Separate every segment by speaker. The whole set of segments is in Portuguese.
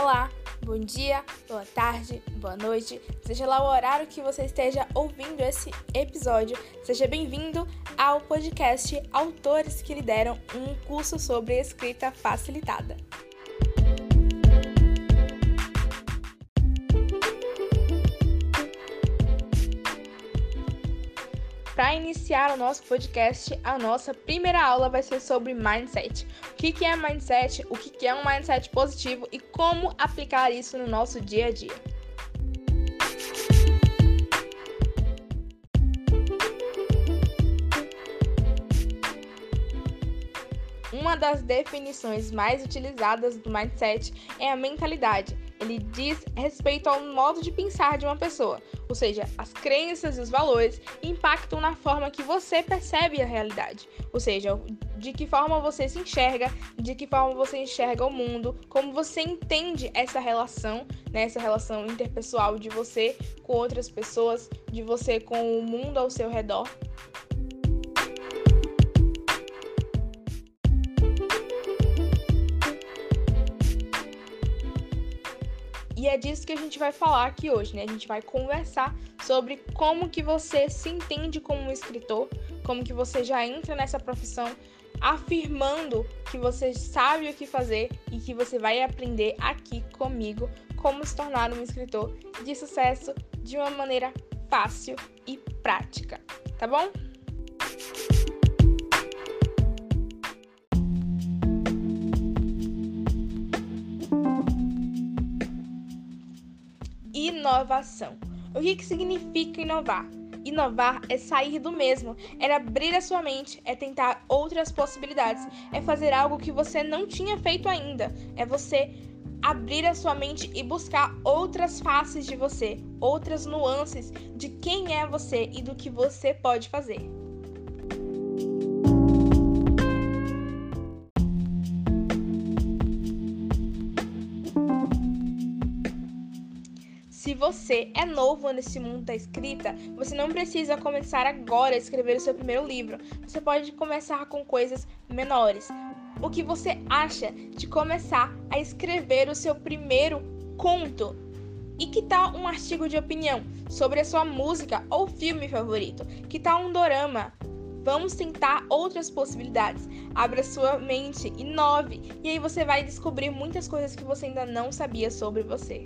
Speaker 1: Olá, bom dia, boa tarde, boa noite, seja lá o horário que você esteja ouvindo esse episódio, seja bem-vindo ao podcast Autores que Lideram um curso sobre escrita facilitada. Para iniciar o nosso podcast, a nossa primeira aula vai ser sobre mindset. O que é mindset, o que é um mindset positivo e como aplicar isso no nosso dia a dia. Uma das definições mais utilizadas do mindset é a mentalidade ele diz respeito ao modo de pensar de uma pessoa, ou seja, as crenças e os valores impactam na forma que você percebe a realidade, ou seja, de que forma você se enxerga, de que forma você enxerga o mundo, como você entende essa relação, né, essa relação interpessoal de você com outras pessoas, de você com o mundo ao seu redor. É disso que a gente vai falar aqui hoje, né? A gente vai conversar sobre como que você se entende como um escritor, como que você já entra nessa profissão afirmando que você sabe o que fazer e que você vai aprender aqui comigo como se tornar um escritor de sucesso de uma maneira fácil e prática, tá bom? Inovação. O que, que significa inovar? Inovar é sair do mesmo, é abrir a sua mente, é tentar outras possibilidades, é fazer algo que você não tinha feito ainda, é você abrir a sua mente e buscar outras faces de você, outras nuances de quem é você e do que você pode fazer. Se você é novo nesse mundo da escrita, você não precisa começar agora a escrever o seu primeiro livro. Você pode começar com coisas menores. O que você acha de começar a escrever o seu primeiro conto? E que tal um artigo de opinião sobre a sua música ou filme favorito? Que tal um dorama? Vamos tentar outras possibilidades. Abra sua mente, inove, e aí você vai descobrir muitas coisas que você ainda não sabia sobre você.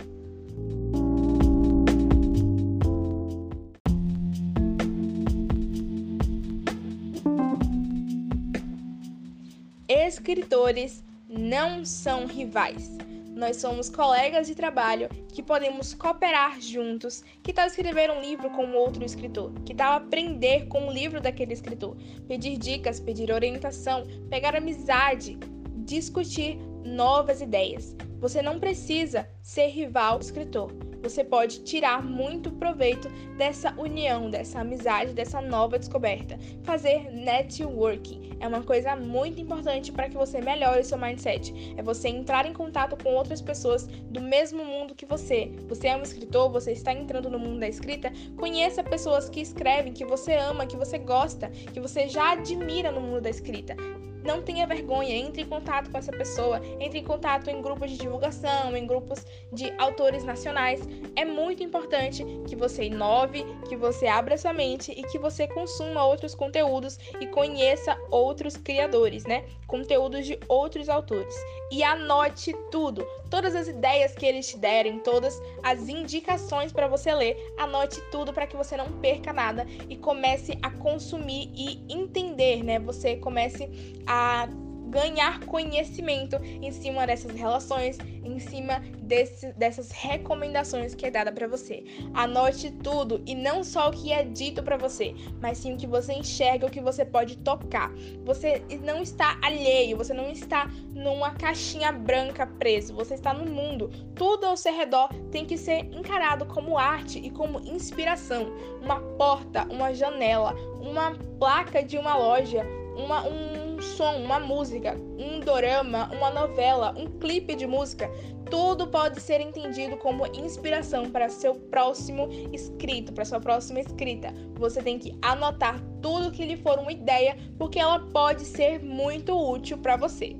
Speaker 1: Escritores não são rivais. Nós somos colegas de trabalho que podemos cooperar juntos. Que tal escrever um livro com outro escritor? Que tal aprender com o livro daquele escritor? Pedir dicas, pedir orientação, pegar amizade, discutir novas ideias. Você não precisa ser rival do escritor você pode tirar muito proveito dessa união, dessa amizade, dessa nova descoberta. Fazer networking é uma coisa muito importante para que você melhore seu mindset. É você entrar em contato com outras pessoas do mesmo mundo que você. Você é um escritor, você está entrando no mundo da escrita, conheça pessoas que escrevem, que você ama, que você gosta, que você já admira no mundo da escrita. Não tenha vergonha, entre em contato com essa pessoa, entre em contato em grupos de divulgação, em grupos de autores nacionais. É muito importante que você inove, que você abra sua mente e que você consuma outros conteúdos e conheça outros criadores, né? Conteúdos de outros autores. E anote tudo, todas as ideias que eles te derem, todas as indicações para você ler, anote tudo para que você não perca nada e comece a consumir e entender, né? Você comece a a ganhar conhecimento em cima dessas relações, em cima desse, dessas recomendações que é dada para você. Anote tudo e não só o que é dito para você, mas sim o que você enxerga, o que você pode tocar. Você não está alheio, você não está numa caixinha branca preso, você está no mundo. Tudo ao seu redor tem que ser encarado como arte e como inspiração. Uma porta, uma janela, uma placa de uma loja, uma, um som, uma música, um dorama, uma novela, um clipe de música, tudo pode ser entendido como inspiração para seu próximo escrito, para sua próxima escrita. Você tem que anotar tudo que lhe for uma ideia, porque ela pode ser muito útil para você.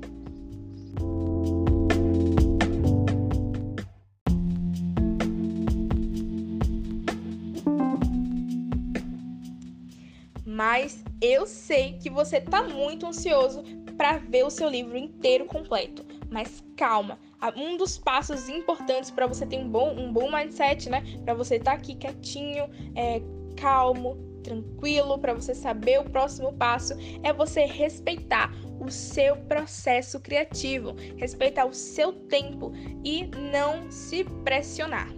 Speaker 1: Mas eu sei que você tá muito ansioso para ver o seu livro inteiro completo. Mas calma, um dos passos importantes para você ter um bom, um bom mindset, né? Para você estar tá aqui quietinho, é, calmo, tranquilo, para você saber o próximo passo, é você respeitar o seu processo criativo, respeitar o seu tempo e não se pressionar.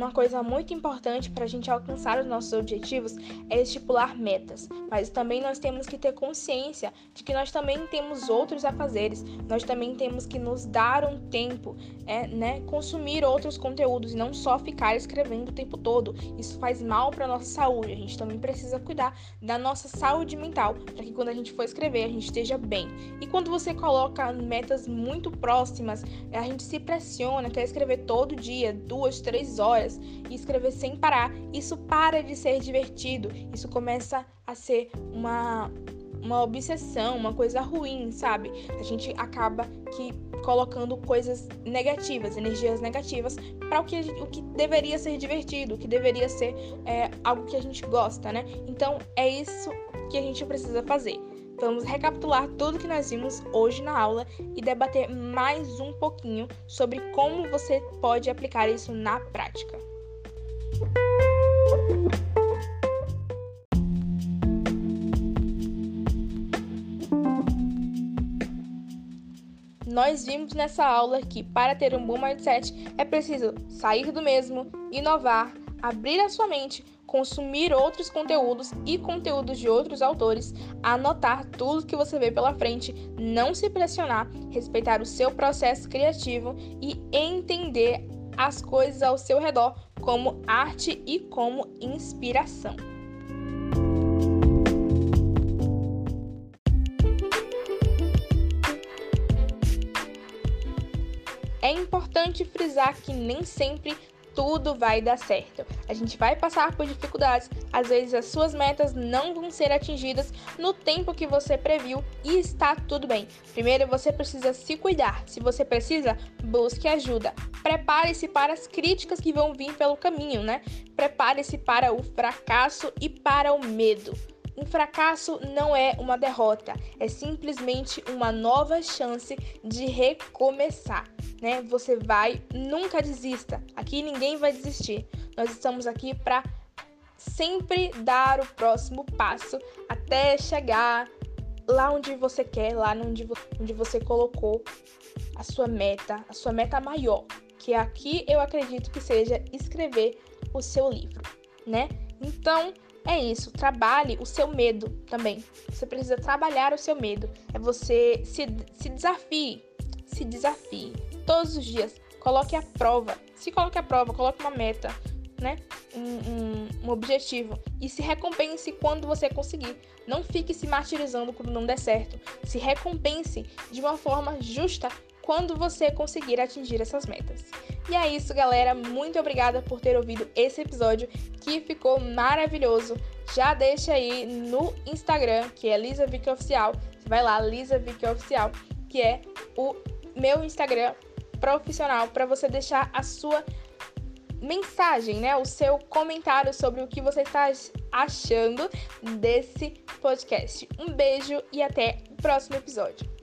Speaker 1: Uma coisa muito importante para a gente alcançar os nossos objetivos é estipular metas, mas também nós temos que ter consciência de que nós também temos outros afazeres, nós também temos que nos dar um tempo, é, né, consumir outros conteúdos e não só ficar escrevendo o tempo todo. Isso faz mal para nossa saúde. A gente também precisa cuidar da nossa saúde mental para que quando a gente for escrever a gente esteja bem. E quando você coloca metas muito próximas, a gente se pressiona, quer escrever todo dia, duas, três horas horas e escrever sem parar, isso para de ser divertido. Isso começa a ser uma uma obsessão, uma coisa ruim, sabe? A gente acaba que colocando coisas negativas, energias negativas para o que, o que deveria ser divertido, o que deveria ser é, algo que a gente gosta, né? Então é isso que a gente precisa fazer. Vamos recapitular tudo que nós vimos hoje na aula e debater mais um pouquinho sobre como você pode aplicar isso na prática. Nós vimos nessa aula que para ter um bom mindset é preciso sair do mesmo, inovar, abrir a sua mente, consumir outros conteúdos e conteúdos de outros autores, anotar tudo que você vê pela frente, não se pressionar, respeitar o seu processo criativo e entender as coisas ao seu redor como arte e como inspiração. É importante frisar que nem sempre tudo vai dar certo. A gente vai passar por dificuldades, às vezes as suas metas não vão ser atingidas no tempo que você previu e está tudo bem. Primeiro você precisa se cuidar. Se você precisa, busque ajuda. Prepare-se para as críticas que vão vir pelo caminho, né? Prepare-se para o fracasso e para o medo. Um fracasso não é uma derrota, é simplesmente uma nova chance de recomeçar né? Você vai, nunca desista. Aqui ninguém vai desistir. Nós estamos aqui para sempre dar o próximo passo até chegar lá onde você quer, lá onde, onde você colocou a sua meta, a sua meta maior, que aqui eu acredito que seja escrever o seu livro, né? Então, é isso, trabalhe o seu medo também. Você precisa trabalhar o seu medo. É você se, se desafie, se desafie todos os dias. Coloque a prova. Se coloque a prova, coloque uma meta, né? Um, um, um, objetivo. E se recompense quando você conseguir. Não fique se martirizando quando não der certo. Se recompense de uma forma justa quando você conseguir atingir essas metas. E é isso, galera. Muito obrigada por ter ouvido esse episódio que ficou maravilhoso. Já deixa aí no Instagram, que é Lisa Vick Oficial. Você vai lá, Lisa Vick Oficial, que é o meu Instagram profissional para você deixar a sua mensagem, né? O seu comentário sobre o que você está achando desse podcast. Um beijo e até o próximo episódio.